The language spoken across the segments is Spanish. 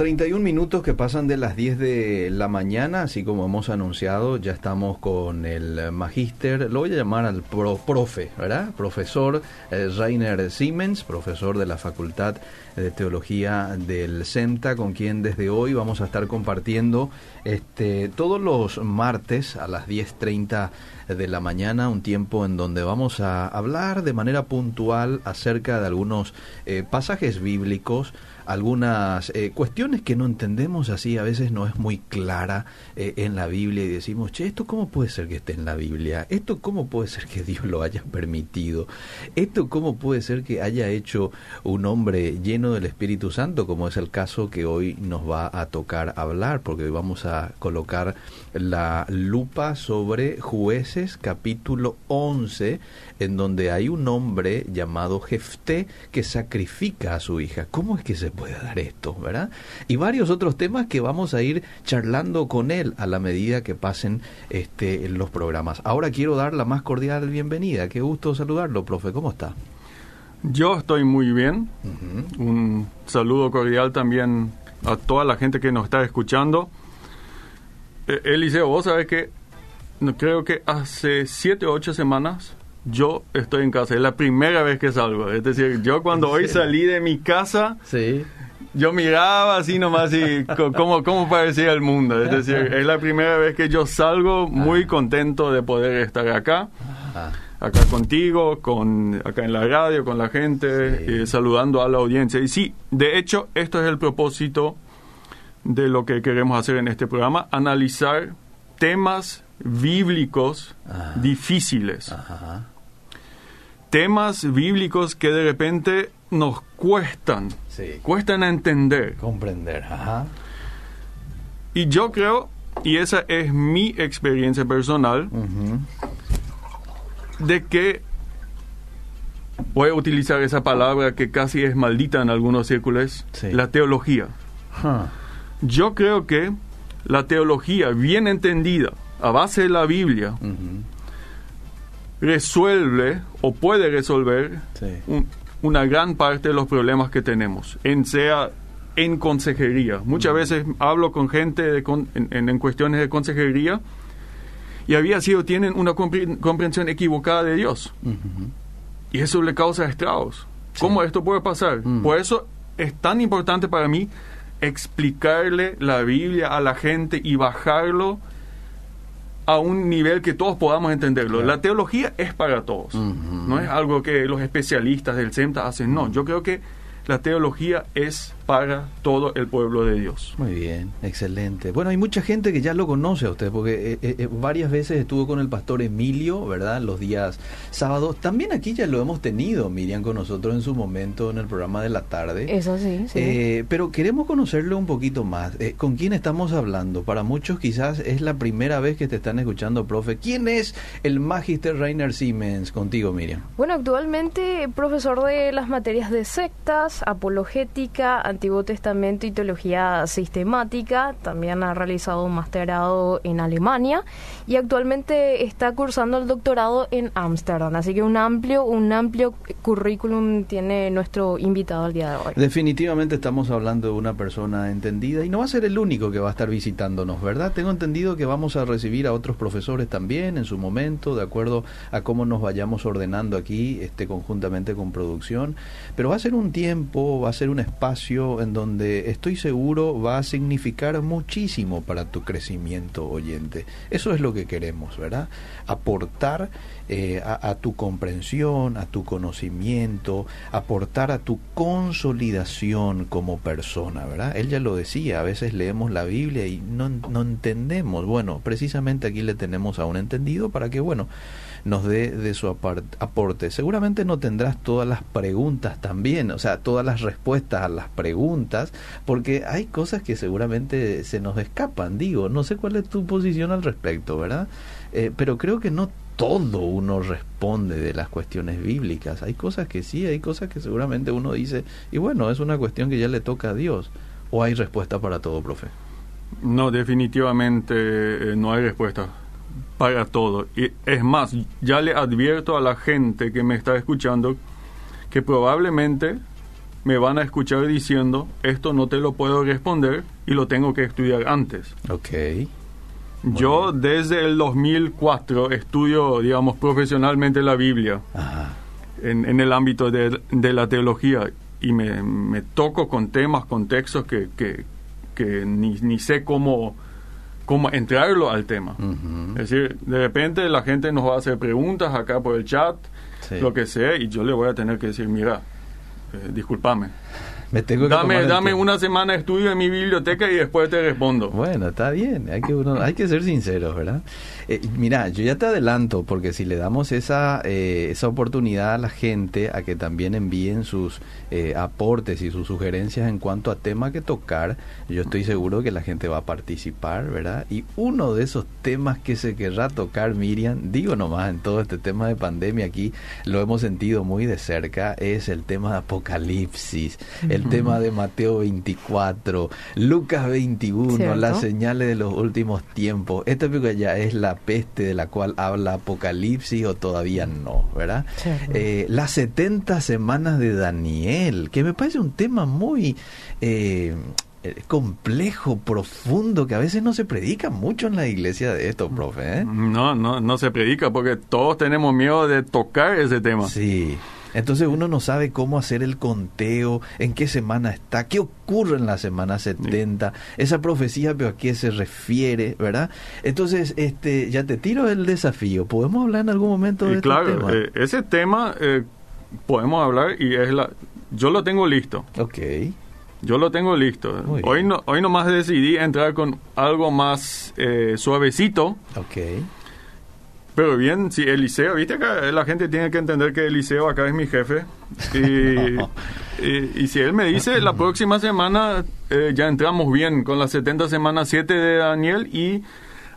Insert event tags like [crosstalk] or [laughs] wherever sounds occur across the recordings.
31 minutos que pasan de las 10 de la mañana, así como hemos anunciado, ya estamos con el magíster, lo voy a llamar al profe, ¿verdad? Profesor eh, Rainer Siemens, profesor de la Facultad de Teología del CENTA, con quien desde hoy vamos a estar compartiendo este, todos los martes a las 10.30 de la mañana, un tiempo en donde vamos a hablar de manera puntual acerca de algunos eh, pasajes bíblicos, algunas eh, cuestiones que no entendemos así, a veces no es muy clara eh, en la Biblia y decimos, che, ¿esto cómo puede ser que esté en la Biblia? ¿Esto cómo puede ser que Dios lo haya permitido? ¿Esto cómo puede ser que haya hecho un hombre lleno del Espíritu Santo, como es el caso que hoy nos va a tocar hablar, porque hoy vamos a colocar la lupa sobre jueces capítulo 11, en donde hay un hombre llamado Jefté que sacrifica a su hija. ¿Cómo es que se puede dar esto, verdad? Y varios otros temas que vamos a ir charlando con él a la medida que pasen este, los programas. Ahora quiero dar la más cordial bienvenida. Qué gusto saludarlo, profe. ¿Cómo está? Yo estoy muy bien. Un saludo cordial también a toda la gente que nos está escuchando. Eh, Eliseo, vos sabés que creo que hace siete o ocho semanas yo estoy en casa. Es la primera vez que salgo. Es decir, yo cuando hoy salí de mi casa, sí. yo miraba así nomás y [laughs] cómo, cómo parecía el mundo. Es decir, es la primera vez que yo salgo muy contento de poder estar acá. Acá contigo, con acá en la radio, con la gente, eh, saludando a la audiencia. Y sí, de hecho, esto es el propósito de lo que queremos hacer en este programa, analizar temas bíblicos difíciles. Temas bíblicos que de repente nos cuestan, cuestan a entender. Comprender. Y yo creo, y esa es mi experiencia personal, de que voy a utilizar esa palabra que casi es maldita en algunos círculos, la teología. Yo creo que la teología bien entendida, a base de la Biblia, resuelve o puede resolver una gran parte de los problemas que tenemos, en sea en consejería. Muchas veces hablo con gente de en, cuestiones de consejería y había sido, tienen una comprensión equivocada de Dios. Y eso le causa estragos. ¿Cómo esto puede pasar? Por eso es tan importante para mí explicarle la Biblia a la gente y bajarlo a un nivel que todos podamos entenderlo. La teología es para todos. No es algo que los especialistas del CEMTA hacen. No, yo creo que la teología es para todo el pueblo de Dios. Muy bien, excelente. Bueno, hay mucha gente que ya lo conoce a usted, porque eh, eh, eh, varias veces estuvo con el pastor Emilio, ¿verdad? Los días sábados. También aquí ya lo hemos tenido, Miriam, con nosotros en su momento en el programa de la tarde. Eso sí, sí. pero queremos conocerlo un poquito más. ¿Con quién estamos hablando? Para muchos quizás es la primera vez que te están escuchando, profe. ¿Quién es el Magister Rainer Siemens contigo, Miriam? Bueno, actualmente profesor de las materias de sectas, apologética, Antiguo Testamento y Teología Sistemática. También ha realizado un masterado en Alemania y actualmente está cursando el doctorado en Ámsterdam. Así que un amplio, un amplio currículum tiene nuestro invitado al día de hoy. Definitivamente estamos hablando de una persona entendida y no va a ser el único que va a estar visitándonos, ¿verdad? Tengo entendido que vamos a recibir a otros profesores también en su momento, de acuerdo a cómo nos vayamos ordenando aquí, este, conjuntamente con producción. Pero va a ser un tiempo, va a ser un espacio en donde estoy seguro va a significar muchísimo para tu crecimiento oyente. Eso es lo que queremos, ¿verdad? Aportar eh, a, tu comprensión, a tu conocimiento, aportar a tu consolidación como persona, ¿verdad? Él ya lo decía, a veces leemos la Biblia y no, no entendemos. Bueno, precisamente aquí le tenemos a un entendido para que, bueno, nos dé de su aporte. Seguramente no tendrás todas las preguntas también, o sea, todas las respuestas a las preguntas, porque hay cosas que seguramente se nos escapan, digo, no sé cuál es tu posición al respecto, ¿verdad? Eh, pero creo que no todo uno responde de las cuestiones bíblicas. Hay cosas que sí, hay cosas que seguramente uno dice, y bueno, es una cuestión que ya le toca a Dios. ¿O hay respuesta para todo, profe? No, definitivamente eh, no hay respuesta para todo. Y es más, ya le advierto a la gente que me está escuchando que probablemente me van a escuchar diciendo, esto no te lo puedo responder y lo tengo que estudiar antes. Ok. Yo desde el 2004 estudio, digamos, profesionalmente la Biblia En, el ámbito de, la teología y me, toco con temas, con textos que, que, ni, sé cómo, cómo entrarlo al tema. Es decir, de repente la gente nos va a hacer preguntas acá por el chat, lo que sea, y yo le voy a tener que decir, mira, eh, discúlpame dame dame una semana de estudio en mi biblioteca y después te respondo. Bueno, está bien, hay que, uno, hay que ser sinceros, ¿verdad? Eh, mira, yo ya te adelanto, porque si le damos esa, eh, esa oportunidad a la gente a que también envíen sus eh, aportes y sus sugerencias en cuanto a tema que tocar, yo estoy seguro que la gente va a participar, ¿verdad? Y uno de esos temas que se querrá tocar, Miriam, digo nomás, en todo este tema de pandemia aquí, lo hemos sentido muy de cerca, es el tema de Apocalipsis el tema de Mateo 24, Lucas 21, las señales de los últimos tiempos. Esta película ya es la peste de la cual habla Apocalipsis o todavía no, ¿verdad? Eh, las 70 semanas de Daniel, que me parece un tema muy... Eh, eh, complejo, profundo, que a veces no se predica mucho en la iglesia de esto, profe. No, no, no se predica porque todos tenemos miedo de tocar ese tema. Sí. Entonces uno no sabe cómo hacer el conteo, en qué semana está, qué ocurre en la semana 70, esa profecía, pero a qué se refiere, ¿verdad? Entonces, este, ya te tiro el desafío. ¿Podemos hablar en algún momento de este claro, eh, ese tema eh, podemos hablar y es la... Yo lo tengo listo. Ok. Yo lo tengo listo. Hoy no, hoy nomás decidí entrar con algo más eh, suavecito. Ok pero bien, si Eliseo, viste que la gente tiene que entender que Eliseo acá es mi jefe. [laughs] Y, y, si él me dice, la próxima semana eh, ya entramos bien con las 70 semanas 7 de Daniel y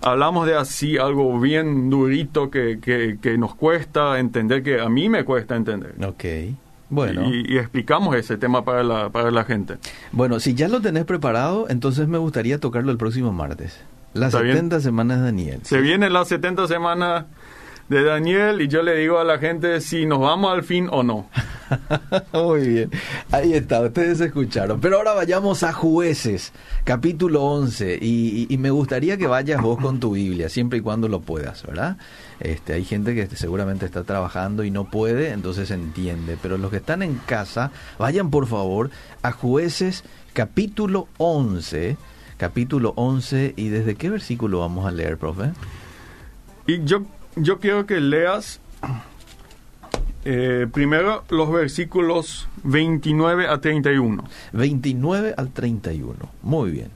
hablamos de así algo bien durito que, que, nos cuesta entender, que a mí me cuesta entender. Ok. Bueno. Y, explicamos ese tema para la, para la gente. Bueno, si ya lo tenés preparado, entonces me gustaría tocarlo el próximo martes. Las 70 semanas de Daniel. Se vienen las 70 semanas de Daniel y yo le digo a la gente si nos vamos al fin o no. [laughs] Muy bien, ahí está, ustedes escucharon. Pero ahora vayamos a jueces, capítulo 11, y, me gustaría que vayas vos con tu Biblia, siempre y cuando lo puedas, ¿verdad? Este, hay gente que seguramente está trabajando y no puede, entonces entiende, pero los que están en casa, vayan por favor a jueces, capítulo 11 capítulo 11 y desde qué versículo vamos a leer, profe? Y yo, yo quiero que leas eh, primero los versículos 29 a 31. 29 al 31, muy bien.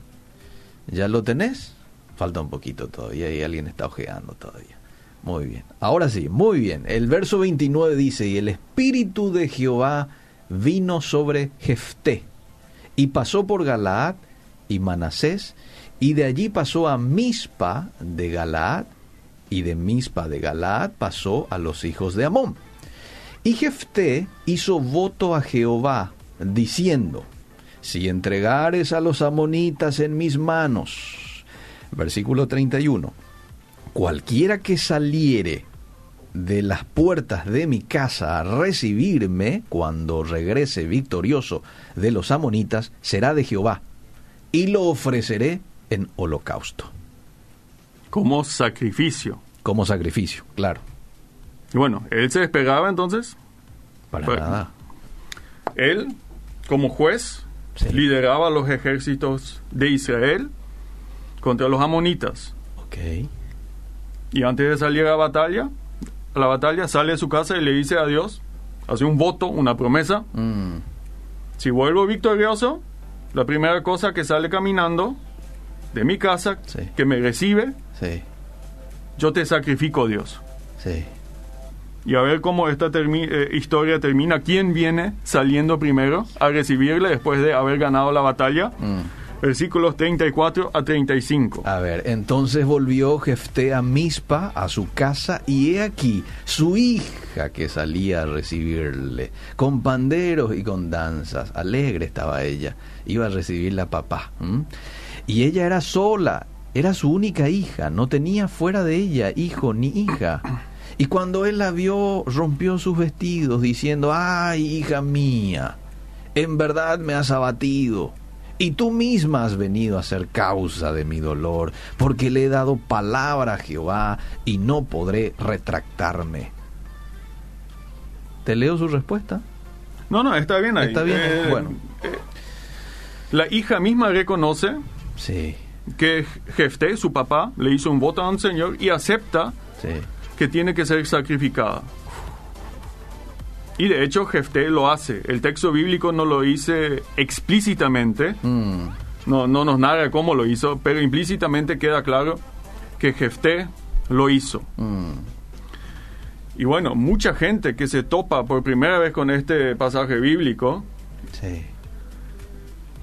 ¿Ya lo tenés? Falta un poquito todavía y alguien está ojeando todavía. Muy bien. Ahora sí, muy bien. El verso 29 dice, y el Espíritu de Jehová vino sobre Jefté y pasó por Galaad y Manasés, y de allí pasó a Mispa de Galaad, y de Mispa de Galaad pasó a los hijos de Amón. Y Jefté hizo voto a Jehová, diciendo, si entregares a los amonitas en mis manos, versículo 31, cualquiera que saliere de las puertas de mi casa a recibirme cuando regrese victorioso de los amonitas, será de Jehová, y lo ofreceré en holocausto. Como sacrificio. Como sacrificio, claro. Y bueno, él se despegaba entonces. Para nada. Él, como juez, lideraba los ejércitos de Israel contra los amonitas. Ok. Y antes de salir a la batalla, a la batalla sale de su casa y le dice a Dios, hace un voto, una promesa. Mm. Si vuelvo victorioso, la primera cosa que sale caminando de mi casa, que me recibe, yo te sacrifico, Dios. Y a ver cómo esta eh, historia termina. ¿Quién viene saliendo primero a recibirle después de haber ganado la batalla? Mm. Versículos 34 a 35. A ver, entonces volvió Jefté a Mispa, a su casa, y he aquí su hija que salía a recibirle, con panderos y con danzas. Alegre estaba ella iba a recibirla papá. Y ella era sola, era su única hija, no tenía fuera de ella hijo ni hija. Y cuando él la vio, rompió sus vestidos, diciendo, ay, hija mía. en verdad me has abatido. Y tú misma has venido a ser causa de mi dolor, porque le he dado palabra a Jehová y no podré retractarme. ¿Te leo su respuesta? No, no, está bien ahí. Está bien, Eh, bueno. eh, la hija misma reconoce Sí, que Jefté, su papá, le hizo un voto a un señor y acepta sí. que tiene que ser sacrificada. Y de hecho Jefté lo hace. El texto bíblico no lo dice explícitamente, Mm, no, no nos narra cómo lo hizo, pero implícitamente queda claro que Jefté lo hizo. mm, Y bueno, mucha gente que se topa por primera vez con este pasaje bíblico sí.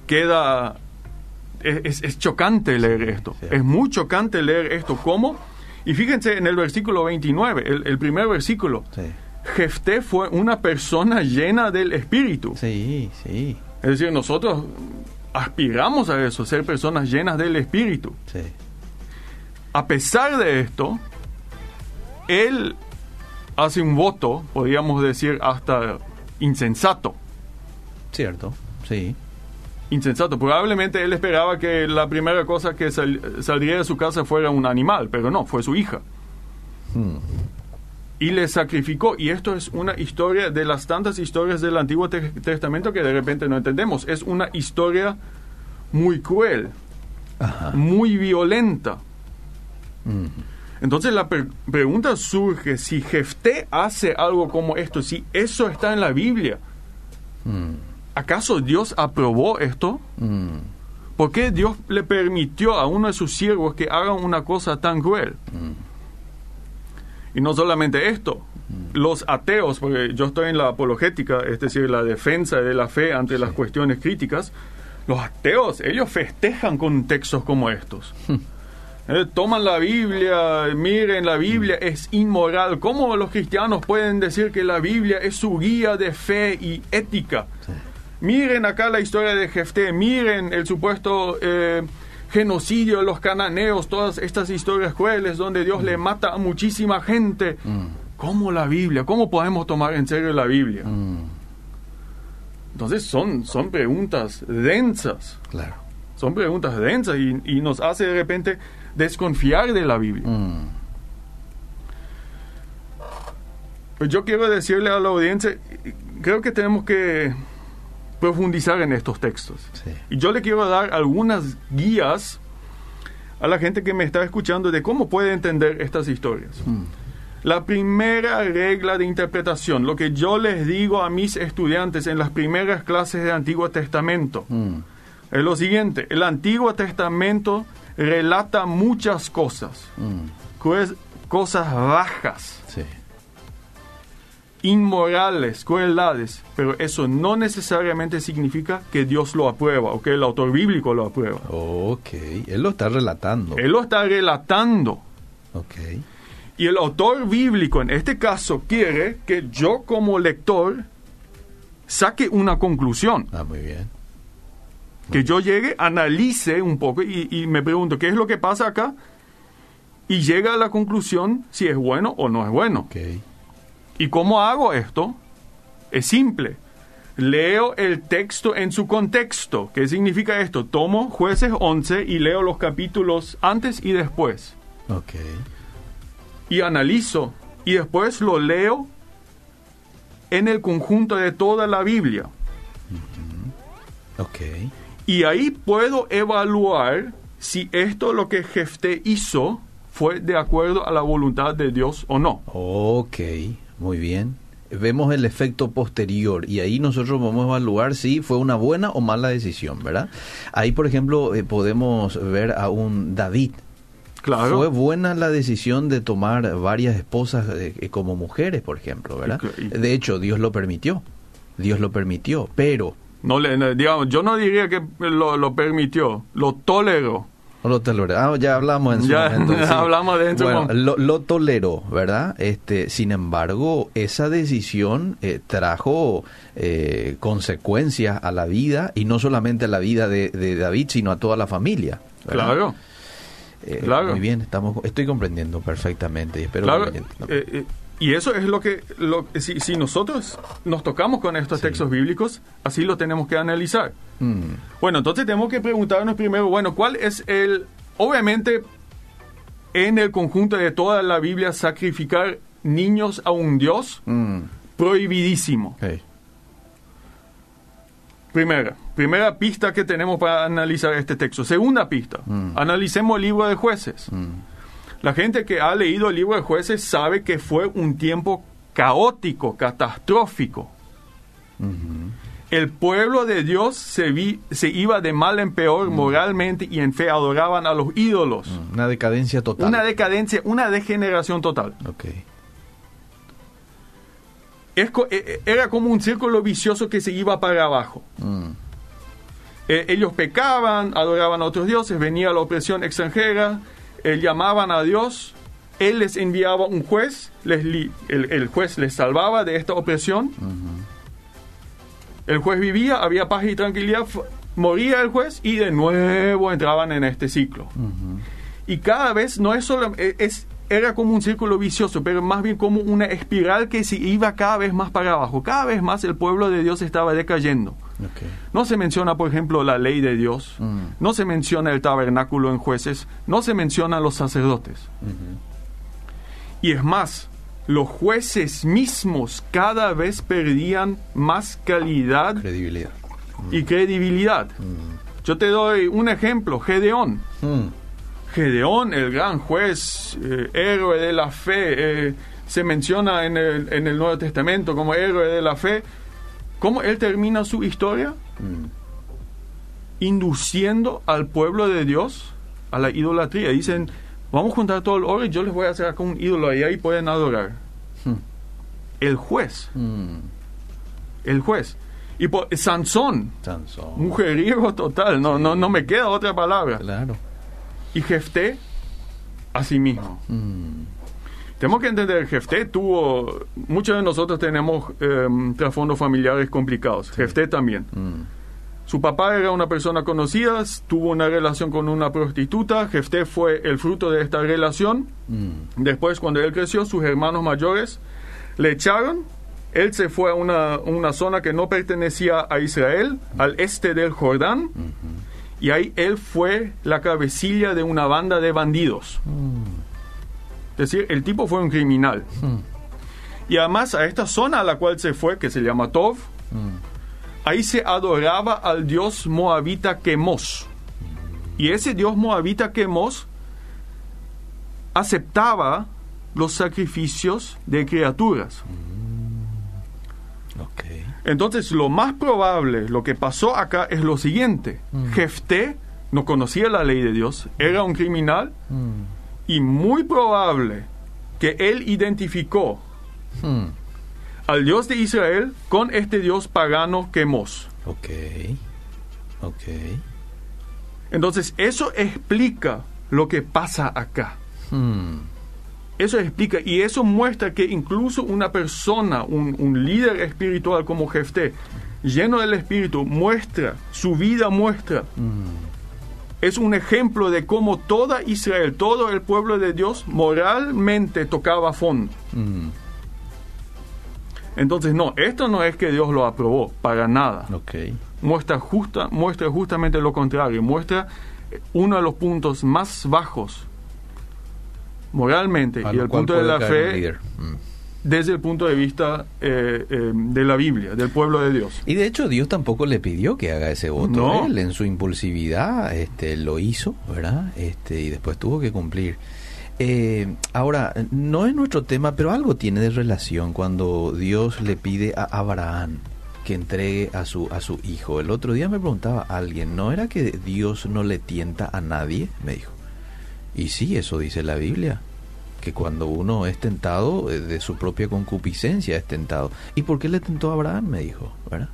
queda... Es, chocante leer esto. sí. Es muy chocante leer esto. ¿Cómo? Y fíjense en el versículo 29, el, el primer versículo. Sí, Jefté fue una persona llena del Espíritu. sí, sí. Es decir, nosotros aspiramos a eso, ser personas llenas del Espíritu. sí. A pesar de esto, él hace un voto, podríamos decir hasta insensato. Cierto, sí. Insensato. Probablemente él esperaba que la primera cosa que sal- saldría de su casa fuera un animal, pero no, fue su hija. Mm, Y le sacrificó. Y esto es una historia de las tantas historias del Antiguo Te- Testamento que de repente no entendemos. Es una historia muy cruel, Ajá. muy violenta. Mm, Entonces la pregunta surge si Jefté hace algo como esto, si eso está en la Biblia, mm, ¿acaso Dios aprobó esto? mm, ¿Por qué Dios le permitió a uno de sus siervos que haga una cosa tan cruel? Y no solamente esto, los ateos, porque yo estoy en la apologética, es decir, la defensa de la fe ante las cuestiones críticas, los ateos, ellos festejan con textos como estos. [laughs] Eh, toman la Biblia, miren, la Biblia es inmoral. ¿Cómo los cristianos pueden decir que la Biblia es su guía de fe y ética? Miren acá la historia de Jefté, miren el supuesto eh, genocidio de los cananeos, todas estas historias crueles donde Dios le mata a muchísima gente. ¿Cómo la Biblia? ¿Cómo podemos tomar en serio la Biblia? mm, Entonces son, son preguntas densas, claro. son preguntas densas y, y nos hace de repente desconfiar de la Biblia. Mm, Pues yo quiero decirle a la audiencia, creo que tenemos que profundizar en estos textos. sí. Y yo le quiero dar algunas guías a la gente que me está escuchando de cómo puede entender estas historias. Mm, La primera regla de interpretación, lo que yo les digo a mis estudiantes en las primeras clases de Antiguo Testamento, mm, es lo siguiente, el Antiguo Testamento relata muchas cosas, mm, pues, cosas bajas, sí. Inmorales, crueldades, pero eso no necesariamente significa que Dios lo aprueba o que el autor bíblico lo aprueba. Ok, él lo está relatando. Él lo está relatando. Ok. Y el autor bíblico en este caso quiere que yo como lector saque una conclusión, Ah, muy bien. que yo llegue, analice un poco y, y me pregunto, ¿qué es lo que pasa acá? Y llega a la conclusión si es bueno o no es bueno. Ok. ¿Y cómo hago esto? Es simple. Leo el texto en su contexto. ¿Qué significa esto? Tomo jueces 11 y leo los capítulos antes y después. Ok. y analizo y después lo leo en el conjunto de toda la Biblia. Ok. Y ahí puedo evaluar si esto lo que Jefté hizo fue de acuerdo a la voluntad de Dios o no. Ok, muy bien. Vemos el efecto posterior y ahí nosotros vamos a evaluar si fue una buena o mala decisión, ¿verdad? Ahí, por ejemplo, eh, podemos ver a un David. Claro. Fue buena la decisión de tomar varias esposas eh, eh, como mujeres, por ejemplo, ¿verdad? De hecho, Dios lo permitió. Dios lo permitió, pero No digamos, yo no diría que lo, lo permitió, lo toleró. No lo toleró. Ah, ya hablamos en su Ya momento. [laughs] sí. hablamos de Bueno, lo, lo toleró, ¿verdad? Este, sin embargo, esa decisión eh, trajo eh, consecuencias a la vida y no solamente a la vida de, de David, sino a toda la familia. ¿verdad? Claro. Eh, claro. Muy bien, estamos, estoy comprendiendo perfectamente y espero Claro, que Y eso es lo que, lo, si, si nosotros nos tocamos con estos textos bíblicos, así lo tenemos que analizar. Mm. Bueno, entonces tenemos que preguntarnos primero, bueno, ¿cuál es el, obviamente, en el conjunto de toda la Biblia, sacrificar niños a un Dios? Mm. Prohibidísimo. Primera, primera pista que tenemos para analizar este texto. Segunda pista, mm. analicemos el libro de jueces. La gente que ha leído el libro de jueces sabe que fue un tiempo caótico, catastrófico. El pueblo de Dios se, vi, se iba de mal en peor moralmente y en fe adoraban a los ídolos. Una decadencia total. Una decadencia, una degeneración total. Okay. E, e, era como un círculo vicioso que se iba para abajo. Mm. E, ellos pecaban, adoraban a otros dioses, venía la opresión extranjera, eh, llamaban a Dios, Él les enviaba un juez, les el, juez les salvaba de esta opresión. El juez vivía, había paz y tranquilidad, moría el juez y de nuevo entraban en este ciclo. Y cada vez no es solo, e, es, era como un círculo vicioso, pero más bien como una espiral que se iba cada vez más para abajo. Cada vez más el pueblo de Dios estaba decayendo. No se menciona, por ejemplo, la ley de Dios, mm. no se menciona el tabernáculo en jueces, no se mencionan los sacerdotes. Y es más, los jueces mismos cada vez perdían más calidad credibilidad. y credibilidad. Mm. Yo te doy un ejemplo, Gedeón. Mm. Gedeón, el gran juez, eh, héroe de la fe, eh, se menciona en el, en el Nuevo Testamento como héroe de la fe, ¿Cómo él termina su historia? Mm. Induciendo al pueblo de Dios a la idolatría. Dicen, vamos a juntar todo el oro y yo les voy a hacer con un ídolo y ahí pueden adorar. Hmm. El juez. Hmm. El juez. Y por, Sansón, Sansón. Mujeriego total, no, no, no me queda otra palabra. Claro. Y Jefté, a sí mismo. Hmm. Tenemos que entender, Jefté tuvo, muchos de nosotros tenemos em, trasfondos familiares complicados, Jefté también. Mm. Su papá era una persona conocida, tuvo una relación con una prostituta, Jefté fue el fruto de esta relación. Mm. Después, cuando él creció, sus hermanos mayores le echaron, él se fue a una, una zona que no pertenecía a Israel, al este del Jordán, y ahí él fue la cabecilla de una banda de bandidos. Mm. Es decir, el tipo fue un criminal. Hmm. Y además a esta zona a la cual se fue, que se llama Tov, hmm. ahí se adoraba al dios moabita Quemos. Y ese dios moabita Quemos aceptaba los sacrificios de criaturas. Hmm. Entonces, lo más probable, lo que pasó acá es lo siguiente. Jefté no conocía la ley de Dios, era un criminal, y muy probable que él identificó hmm. al Dios de Israel con este Dios pagano Quemos. Ok, ok. Entonces, eso explica lo que pasa acá. Hmm. Eso explica y eso muestra que incluso una persona, un, líder espiritual como Jefté, lleno del Espíritu, muestra, su vida muestra hmm es un ejemplo de cómo toda Israel, todo el pueblo de Dios, moralmente tocaba fondo. Mm. Entonces, no, esto no es que Dios lo aprobó, para nada. Okay. Muestra, justa, muestra justamente lo contrario, muestra uno de los puntos más bajos moralmente y el punto de la fe desde el punto de vista eh, eh, de la Biblia, del pueblo de Dios. Y de hecho Dios tampoco le pidió que haga ese voto. Él en su impulsividad este, lo hizo, ¿verdad? Este, y después tuvo que cumplir. Eh, ahora, no es nuestro tema, pero algo tiene de relación cuando Dios le pide a Abraham que entregue a su, a su hijo. El otro día me preguntaba alguien, ¿no era que Dios no le tienta a nadie? Me dijo. Y sí, eso dice la Biblia que cuando uno es tentado, eh, de su propia concupiscencia es tentado. ¿Y por qué le tentó a Abraham? Me dijo, ¿verdad?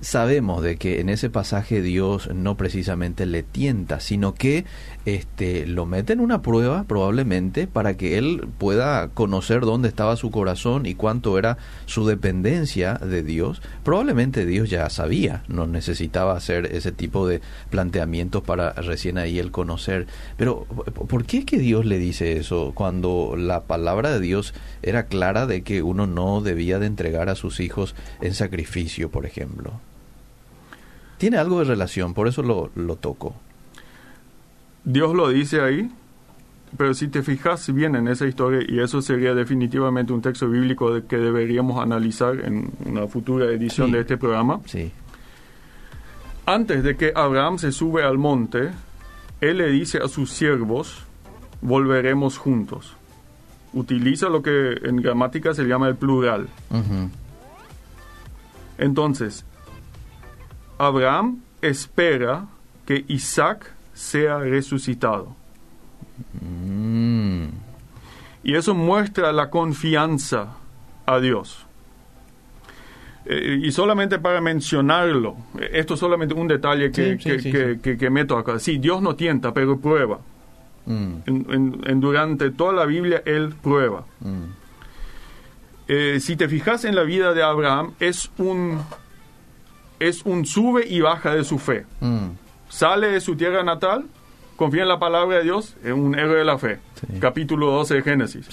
Sabemos de que en ese pasaje Dios no precisamente le tienta, sino que este, lo mete en una prueba probablemente para que él pueda conocer dónde estaba su corazón y cuánto era su dependencia de Dios. Probablemente Dios ya sabía, no necesitaba hacer ese tipo de planteamientos para recién ahí el conocer. Pero ¿por qué es que Dios le dice eso cuando la palabra de Dios era clara de que uno no debía de entregar a sus hijos en sacrificio, por ejemplo? Tiene algo de relación, por eso lo, lo toco. Dios lo dice ahí, pero si te fijas bien en esa historia, y eso sería definitivamente un texto bíblico que deberíamos analizar en una futura edición de este programa. Sí. Antes de que Abraham se sube al monte, él le dice a sus siervos, volveremos juntos. Utiliza lo que en gramática se llama el plural. Entonces, Abraham espera que Isaac sea resucitado. Mm. Y eso muestra la confianza a Dios. Eh, y solamente para mencionarlo, esto es solamente un detalle que, que, meto acá. Sí, Dios no tienta, pero prueba. Mm. En, durante toda la Biblia, Él prueba. Mm. Eh, si te fijas en la vida de Abraham, es un, es un sube y baja de su fe sale de su tierra natal, confía en la palabra de Dios, es un héroe de la fe. Capítulo 12 de Génesis.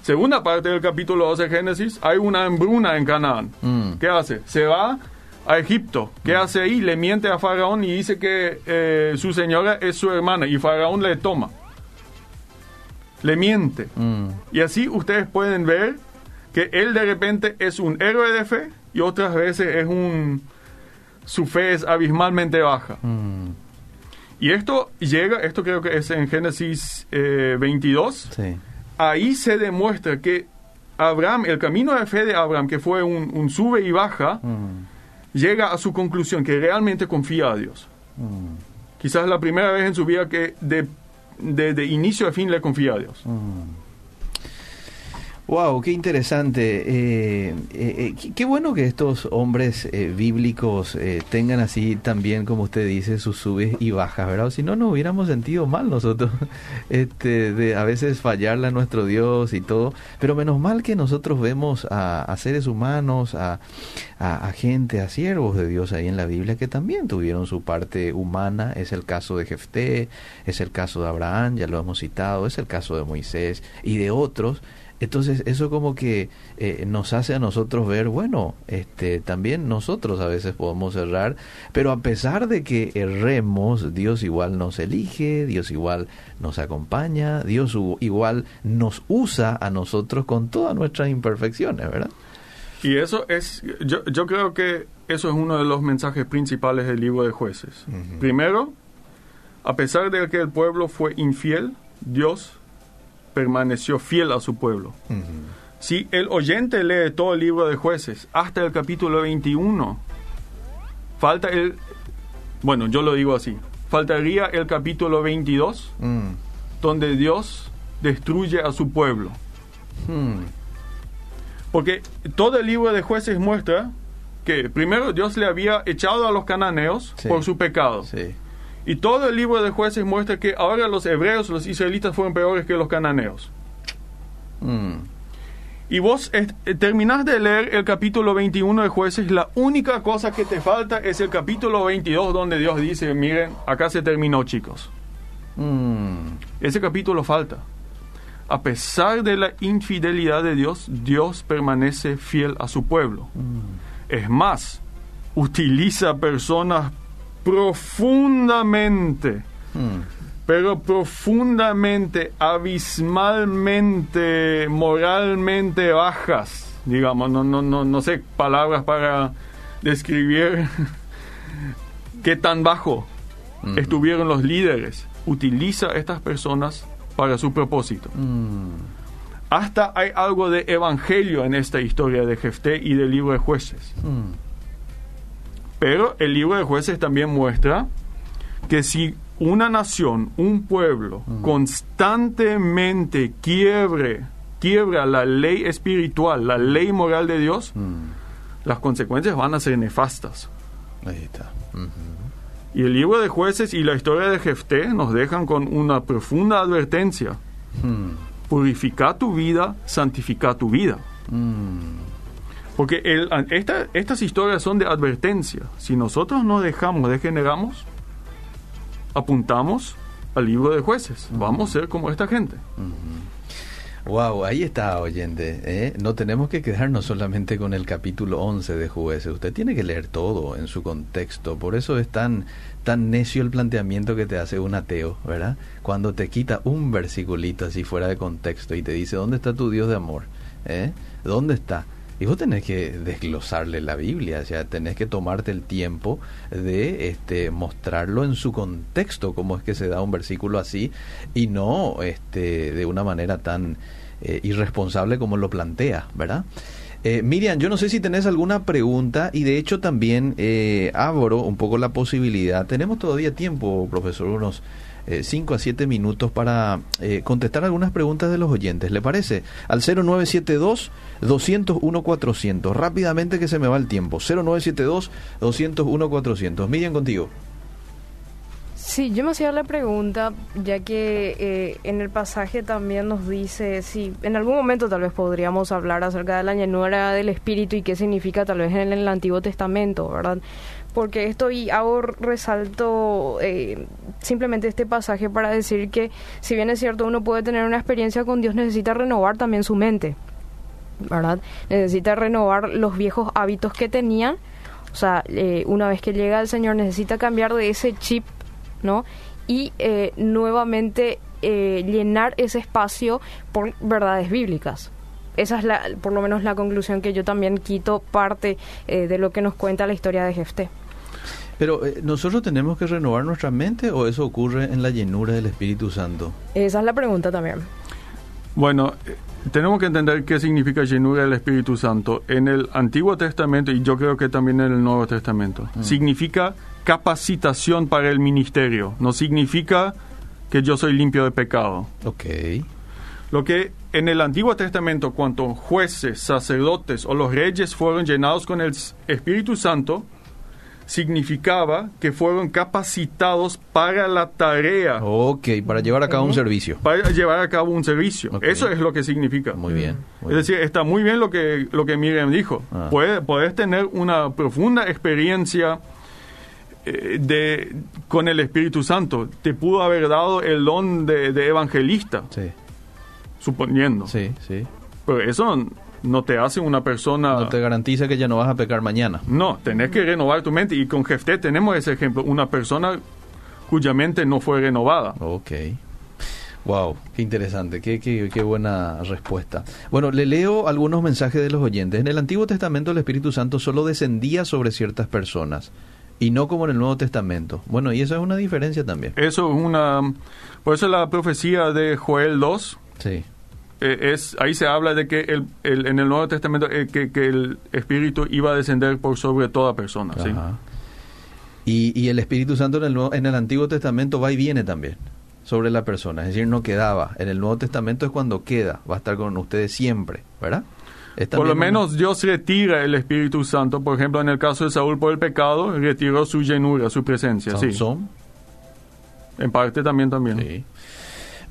Segunda parte del capítulo 12 de Génesis, hay una hambruna en Canaán. Mm. ¿Qué hace? Se va a Egipto. ¿Qué mm. hace ahí? Le miente a Faraón y dice que eh, su señora es su hermana y Faraón le toma. Le miente. Mm. Y así ustedes pueden ver que él de repente es un héroe de fe y otras veces es un su fe es abismalmente baja. Mm. Y esto llega, esto creo que es en Génesis 22, eh, ahí se demuestra que Abraham, el camino de fe de Abraham, que fue un, sube y baja, mm. llega a su conclusión que realmente confía a Dios. Mm. Quizás la primera vez en su vida que de, de, inicio a fin le confía a Dios. Wow, qué interesante. Eh, eh, eh, qué, bueno que estos hombres bíblicos tengan así también, como usted dice, sus subes y bajas, ¿verdad? si no, nos hubiéramos sentido mal nosotros, [laughs] este, de a veces fallarle a nuestro Dios y todo. Pero menos mal que nosotros vemos a, seres humanos, a, a, gente, a siervos de Dios ahí en la Biblia que también tuvieron su parte humana. Es el caso de Jefté, es el caso de Abraham, ya lo hemos citado, es el caso de Moisés y de otros entonces eso como que eh, nos hace a nosotros ver, bueno, este, también nosotros a veces podemos errar, pero a pesar de que erremos, Dios igual nos elige, Dios igual nos acompaña, Dios igual nos usa a nosotros con todas nuestras imperfecciones, ¿verdad? Y eso es, yo, yo creo que eso es uno de los mensajes principales del libro de jueces. Primero, a pesar de que el pueblo fue infiel, Dios permaneció fiel a su pueblo. Si el oyente lee todo el libro de jueces hasta el capítulo 21, falta el, bueno, yo lo digo así, faltaría el capítulo 22, mm. donde Dios destruye a su pueblo. Hmm. Porque todo el libro de jueces muestra que primero Dios le había echado a los cananeos por su pecado. Sí. Y todo el libro de jueces muestra que ahora los hebreos, los israelitas fueron peores que los cananeos. Mm. Y vos eh, terminás de leer el capítulo 21 de jueces, la única cosa que te falta es el capítulo 22 donde Dios dice, miren, acá se terminó chicos. Mm. Ese capítulo falta. A pesar de la infidelidad de Dios, Dios permanece fiel a su pueblo. Mm. Es más, utiliza personas profundamente, hmm. pero profundamente, abismalmente, moralmente bajas, digamos, no, no, no, no sé palabras para describir [laughs] qué tan bajo hmm. estuvieron los líderes. Utiliza a estas personas para su propósito. Hmm. Hasta hay algo de evangelio en esta historia de Jefté y del libro de jueces. Pero el libro de jueces también muestra que si una nación, un pueblo, constantemente quiebre, quiebra la ley espiritual, la ley moral de Dios, las consecuencias van a ser nefastas. Ahí está. Y el libro de jueces y la historia de Jefté nos dejan con una profunda advertencia. Purifica tu vida, santifica tu vida. Porque el, estas historias son de advertencia. Si nosotros no dejamos, degeneramos, apuntamos al libro de jueces. Vamos a ser como esta gente. Wow, ahí está, oyente. ¿eh? No tenemos que quedarnos solamente con el capítulo 11 de jueces. Usted tiene que leer todo en su contexto. Por eso es tan, tan necio el planteamiento que te hace un ateo, ¿verdad? Cuando te quita un versiculito así fuera de contexto y te dice, ¿dónde está tu Dios de amor? ¿Eh? ¿Dónde está? Y vos tenés que desglosarle la Biblia, o sea, tenés que tomarte el tiempo de este, mostrarlo en su contexto, cómo es que se da un versículo así, y no este, de una manera tan eh, irresponsable como lo plantea, ¿verdad? Eh, Miriam, yo no sé si tenés alguna pregunta y de hecho también eh, abro un poco la posibilidad. Tenemos todavía tiempo, profesor, unos 5 eh, a 7 minutos para eh, contestar algunas preguntas de los oyentes. ¿Le parece? Al 0972-201-400. Rápidamente que se me va el tiempo. 0972-201-400. Miriam, contigo. Sí, yo me hacía la pregunta, ya que eh, en el pasaje también nos dice, sí, en algún momento tal vez podríamos hablar acerca de la llanura del Espíritu y qué significa tal vez en el Antiguo Testamento, ¿verdad? Porque esto y hago resalto eh, simplemente este pasaje para decir que si bien es cierto uno puede tener una experiencia con Dios necesita renovar también su mente verdad necesita renovar los viejos hábitos que tenía. O sea eh, una vez que llega el Señor necesita cambiar de ese chip no y eh, nuevamente llenar ese espacio por verdades bíblicas. Esa es la, por lo menos la conclusión que yo también quito parte de lo que nos cuenta la historia de Jefté. Pero eh, nosotros tenemos que renovar nuestra mente o eso ocurre en la llenura del Espíritu Santo? Esa es la pregunta también. Bueno, eh, tenemos que entender qué significa llenura del Espíritu Santo. En el Antiguo Testamento y yo creo que también en el Nuevo Testamento, mm. significa capacitación para el ministerio, no significa que yo soy limpio de pecado. Ok. Lo que en el Antiguo Testamento, cuando jueces, sacerdotes o los reyes fueron llenados con el Espíritu Santo, significaba que fueron capacitados para la tarea. Ok, para llevar a cabo un servicio. Para llevar a cabo un servicio. Eso es lo que significa. Muy bien. es decir, está muy bien lo que, lo que Miriam dijo. Ah. puedes tener una profunda experiencia eh, de, con el Espíritu Santo. Te pudo haber dado el don de, de evangelista. Sí. Suponiendo. Sí, sí. Pero eso no te hace una persona... No te garantiza que ya no vas a pecar mañana. No, tenés que renovar tu mente. Y con Jefté tenemos ese ejemplo, una persona cuya mente no fue renovada. Ok. Wow, qué interesante, qué, qué, qué, buena respuesta. Bueno, le leo algunos mensajes de los oyentes. En el Antiguo Testamento el Espíritu Santo solo descendía sobre ciertas personas y no como en el Nuevo Testamento. Bueno, y eso es una diferencia también. Eso es una... Por eso la profecía de Joel 2. Sí. Eh, es ahí se habla de que el, en el Nuevo Testamento eh, que, el Espíritu iba a descender por sobre toda persona. ¿sí? Y, y, el Espíritu Santo en el, en el Antiguo Testamento va y viene también sobre la persona, es decir, no quedaba. En el Nuevo Testamento es cuando queda, va a estar con ustedes siempre, ¿verdad? Por lo menos Dios retira el Espíritu Santo, por ejemplo, en el caso de Saúl por el pecado, retiró su llenura, su presencia. Sí. En parte también también. Sí.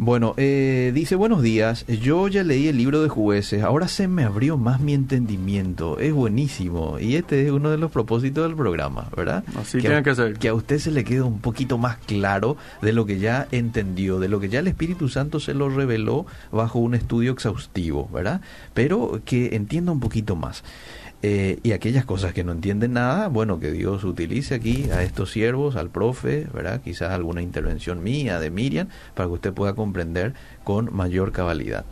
Bueno, eh, dice buenos días, yo ya leí el libro de jueces, ahora se me abrió más mi entendimiento, es buenísimo y este es uno de los propósitos del programa, ¿verdad? Así que tiene que ser. Que a usted se le quede un poquito más claro de lo que ya entendió, de lo que ya el Espíritu Santo se lo reveló bajo un estudio exhaustivo, ¿verdad? Pero que entienda un poquito más. Eh, y aquellas cosas que no entienden nada, bueno, que Dios utilice aquí a estos siervos, al profe, ¿verdad? Quizás alguna intervención mía, de Miriam, para que usted pueda comprender con mayor cabalidad.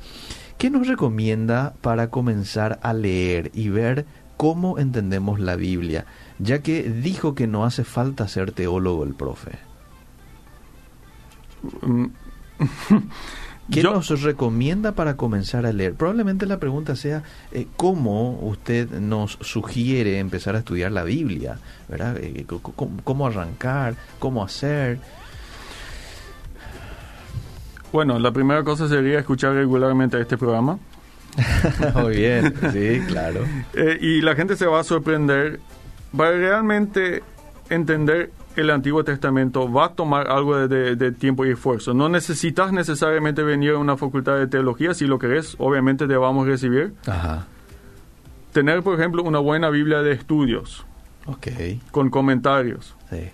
¿Qué nos recomienda para comenzar a leer y ver cómo entendemos la Biblia? Ya que dijo que no hace falta ser teólogo el profe. [laughs] ¿Qué nos recomienda para comenzar a leer? Probablemente la pregunta sea eh, cómo usted nos sugiere empezar a estudiar la Biblia, ¿verdad? Eh, ¿Cómo, arrancar? ¿Cómo hacer? Bueno, la primera cosa sería escuchar regularmente este programa. [laughs] Muy bien, sí, claro. Eh, y la gente se va a sorprender. Para realmente entender el Antiguo Testamento va a tomar algo de, tiempo y esfuerzo. No necesitas necesariamente venir a una facultad de teología. Si lo querés, obviamente te vamos a recibir. Ajá. Tener, por ejemplo, una buena Biblia de estudios. Con comentarios. Sí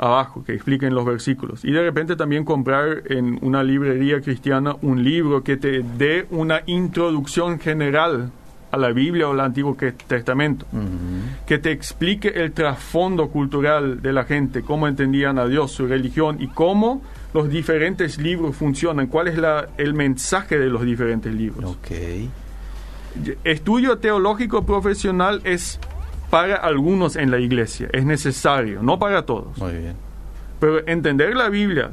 abajo que expliquen los versículos. Y de repente también comprar en una librería cristiana un libro que te dé una introducción general a la Biblia o al Antiguo Testamento, que te explique el trasfondo cultural de la gente, cómo entendían a Dios, su religión y cómo los diferentes libros funcionan, cuál es la, el mensaje de los diferentes libros. Okay. Estudio teológico profesional es para algunos en la iglesia, es necesario, no para todos. Muy bien. Pero entender la Biblia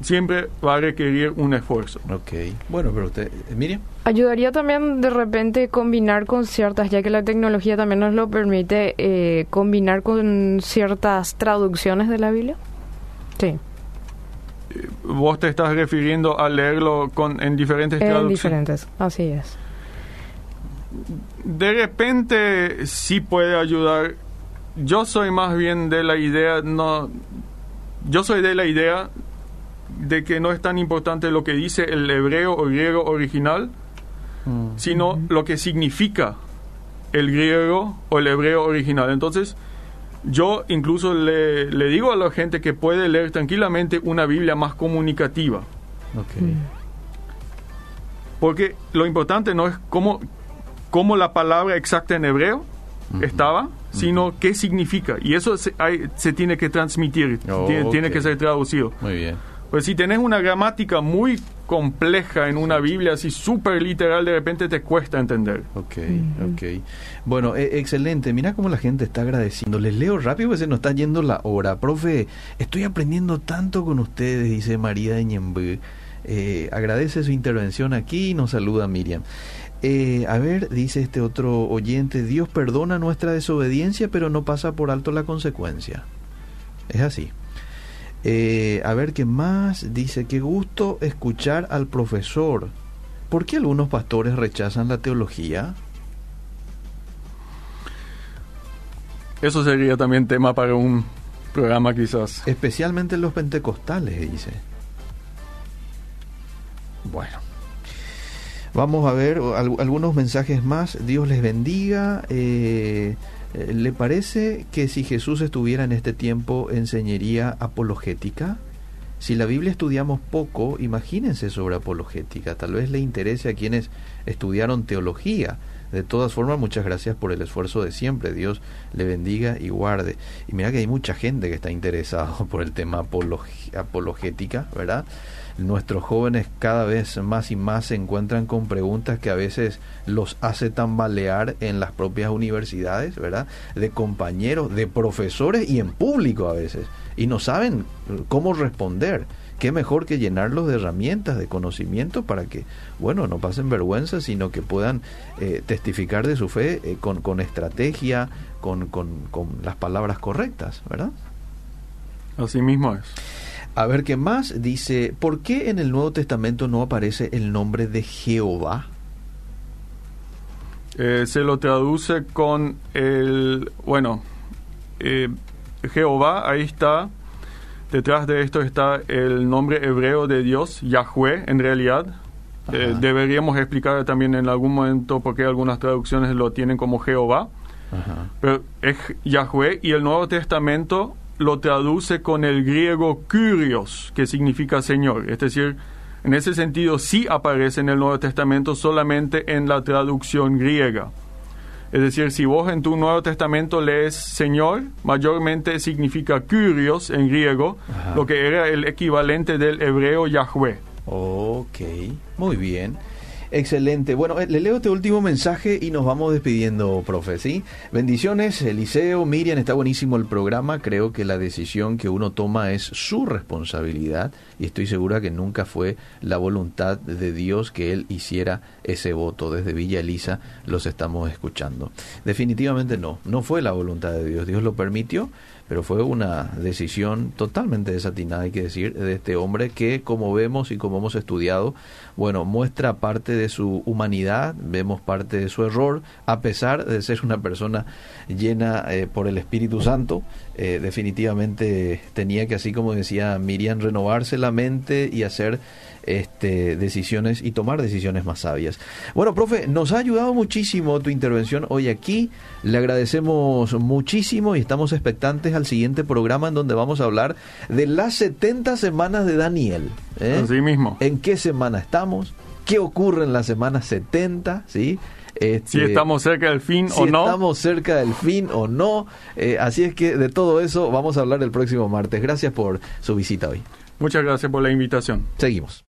siempre va a requerir un esfuerzo. Ok. Bueno, pero usted, Miriam. Ayudaría también de repente combinar con ciertas, ya que la tecnología también nos lo permite, eh, combinar con ciertas traducciones de la Biblia. Sí. ¿Vos te estás refiriendo a leerlo con, en diferentes traducciones? En diferentes, así es de repente sí puede ayudar. Yo soy más bien de la idea, no, yo soy de la idea de que no es tan importante lo que dice el hebreo o griego original, mm. sino lo que significa el griego o el hebreo original. Entonces, yo incluso le, le digo a la gente que puede leer tranquilamente una Biblia más comunicativa. Mm. Porque lo importante no es cómo, cómo la palabra exacta en hebreo estaba, sino qué significa. Y eso se, se tiene que transmitir, oh, tiene, que ser traducido. Muy bien. Pues si tenés una gramática muy compleja en una Biblia así súper literal, de repente te cuesta entender. Ok, ok. Bueno, e, excelente. Mira cómo la gente está agradeciendo. Les leo rápido porque se nos está yendo la hora. Profe, estoy aprendiendo tanto con ustedes, dice María de eh, agradece su intervención aquí y nos saluda Miriam. Eh, a ver, dice este otro oyente, Dios perdona nuestra desobediencia, pero no pasa por alto la consecuencia. Es así. Eh, a ver, ¿qué más? Dice, qué gusto escuchar al profesor. ¿Por qué algunos pastores rechazan la teología? Eso sería también tema para un programa quizás. Especialmente los pentecostales, dice. Bueno. Vamos a ver algunos mensajes más. Dios les bendiga. Eh, ¿Le parece que si Jesús estuviera en este tiempo enseñaría apologética? Si la Biblia estudiamos poco, imagínense sobre apologética. Tal vez le interese a quienes estudiaron teología. De todas formas, muchas gracias por el esfuerzo de siempre. Dios le bendiga y guarde. Y mira que hay mucha gente que está interesada [laughs] por el tema apologética, ¿verdad? Nuestros jóvenes cada vez más y más se encuentran con preguntas que a veces los hace tambalear en las propias universidades, ¿verdad? De compañeros, de profesores y en público a veces. Y no saben cómo responder. Qué mejor que llenarlos de herramientas, de conocimiento para que, bueno, no pasen vergüenza, sino que puedan eh, testificar de su fe eh, con, con, estrategia, con, con, con las palabras correctas, ¿verdad? Así mismo es. A ver qué más dice, ¿por qué en el Nuevo Testamento no aparece el nombre de Jehová? Eh, se lo traduce con el, bueno, eh, Jehová, ahí está, detrás de esto está el nombre hebreo de Dios, Yahweh en realidad. Eh, deberíamos explicar también en algún momento por qué algunas traducciones lo tienen como Jehová. Pero es Yahweh y el Nuevo Testamento lo traduce con el griego Kyrios, que significa Señor. Es decir, en ese sentido sí aparece en el Nuevo Testamento solamente en la traducción griega. Es decir, si vos en tu Nuevo Testamento lees Señor, mayormente significa Kyrios en griego, lo que era el equivalente del hebreo Yahweh. Ok, muy bien. Excelente. Bueno, eh, le leo este último mensaje y nos vamos despidiendo, profe. Bendiciones, Eliseo, Miriam, está buenísimo el programa. Creo que la decisión que uno toma es su responsabilidad y estoy segura que nunca fue la voluntad de Dios que Él hiciera ese voto. Desde Villa Elisa los estamos escuchando. Definitivamente no, no fue la voluntad de Dios. Dios lo permitió, pero fue una decisión totalmente desatinada, hay que decir, de este hombre que, como vemos y como hemos estudiado, bueno, muestra parte de su humanidad, vemos parte de su error, a pesar de ser una persona llena eh, por el Espíritu Santo, eh, definitivamente tenía que, así como decía Miriam, renovarse la mente y hacer este, decisiones y tomar decisiones más sabias. Bueno, profe, nos ha ayudado muchísimo tu intervención hoy aquí. Le agradecemos muchísimo y estamos expectantes al siguiente programa en donde vamos a hablar de las 70 semanas de Daniel. ¿eh? Así mismo. ¿En qué semana estamos? ¿Qué ocurre en la semana 70? ¿Sí? Este, si estamos cerca del fin o no. Si estamos cerca del fin o no. Eh, así es que de todo eso vamos a hablar el próximo martes. Gracias por su visita hoy. Muchas gracias por la invitación. Seguimos.